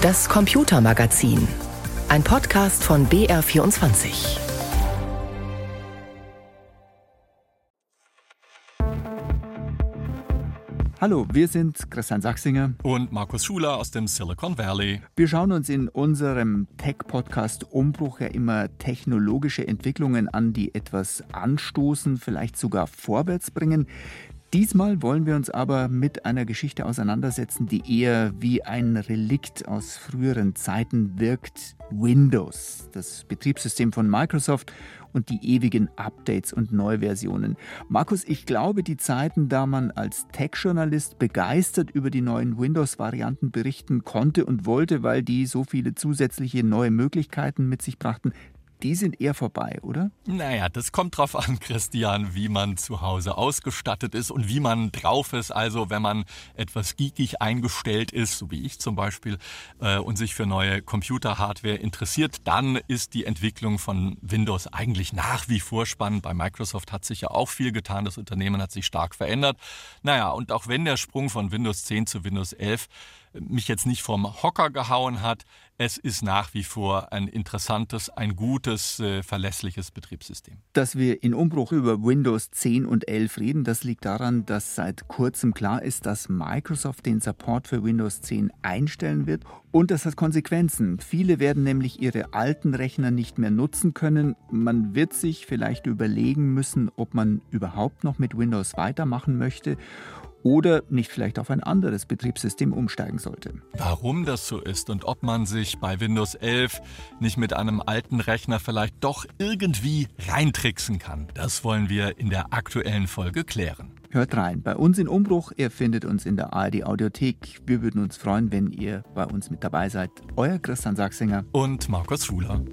Das Computermagazin. Ein Podcast von BR24. Hallo, wir sind Christian Sachsinger und Markus Schuler aus dem Silicon Valley. Wir schauen uns in unserem Tech-Podcast Umbruch ja immer technologische Entwicklungen an, die etwas anstoßen, vielleicht sogar vorwärts bringen. Diesmal wollen wir uns aber mit einer Geschichte auseinandersetzen, die eher wie ein Relikt aus früheren Zeiten wirkt. Windows, das Betriebssystem von Microsoft und die ewigen Updates und Neuversionen. Markus, ich glaube, die Zeiten, da man als Tech-Journalist begeistert über die neuen Windows-Varianten berichten konnte und wollte, weil die so viele zusätzliche neue Möglichkeiten mit sich brachten, die sind eher vorbei, oder? Naja, das kommt drauf an, Christian, wie man zu Hause ausgestattet ist und wie man drauf ist. Also wenn man etwas geekig eingestellt ist, so wie ich zum Beispiel, äh, und sich für neue Computerhardware interessiert, dann ist die Entwicklung von Windows eigentlich nach wie vor spannend. Bei Microsoft hat sich ja auch viel getan, das Unternehmen hat sich stark verändert. Naja, und auch wenn der Sprung von Windows 10 zu Windows 11 mich jetzt nicht vom Hocker gehauen hat. Es ist nach wie vor ein interessantes, ein gutes, äh, verlässliches Betriebssystem. Dass wir in Umbruch über Windows 10 und 11 reden, das liegt daran, dass seit kurzem klar ist, dass Microsoft den Support für Windows 10 einstellen wird. Und das hat Konsequenzen. Viele werden nämlich ihre alten Rechner nicht mehr nutzen können. Man wird sich vielleicht überlegen müssen, ob man überhaupt noch mit Windows weitermachen möchte oder nicht vielleicht auf ein anderes Betriebssystem umsteigen sollte. Warum das so ist und ob man sich bei Windows 11 nicht mit einem alten Rechner vielleicht doch irgendwie reintricksen kann, das wollen wir in der aktuellen Folge klären. Hört rein bei uns in Umbruch. Ihr findet uns in der ARD Audiothek. Wir würden uns freuen, wenn ihr bei uns mit dabei seid. Euer Christian Sachsinger und Markus Schuler.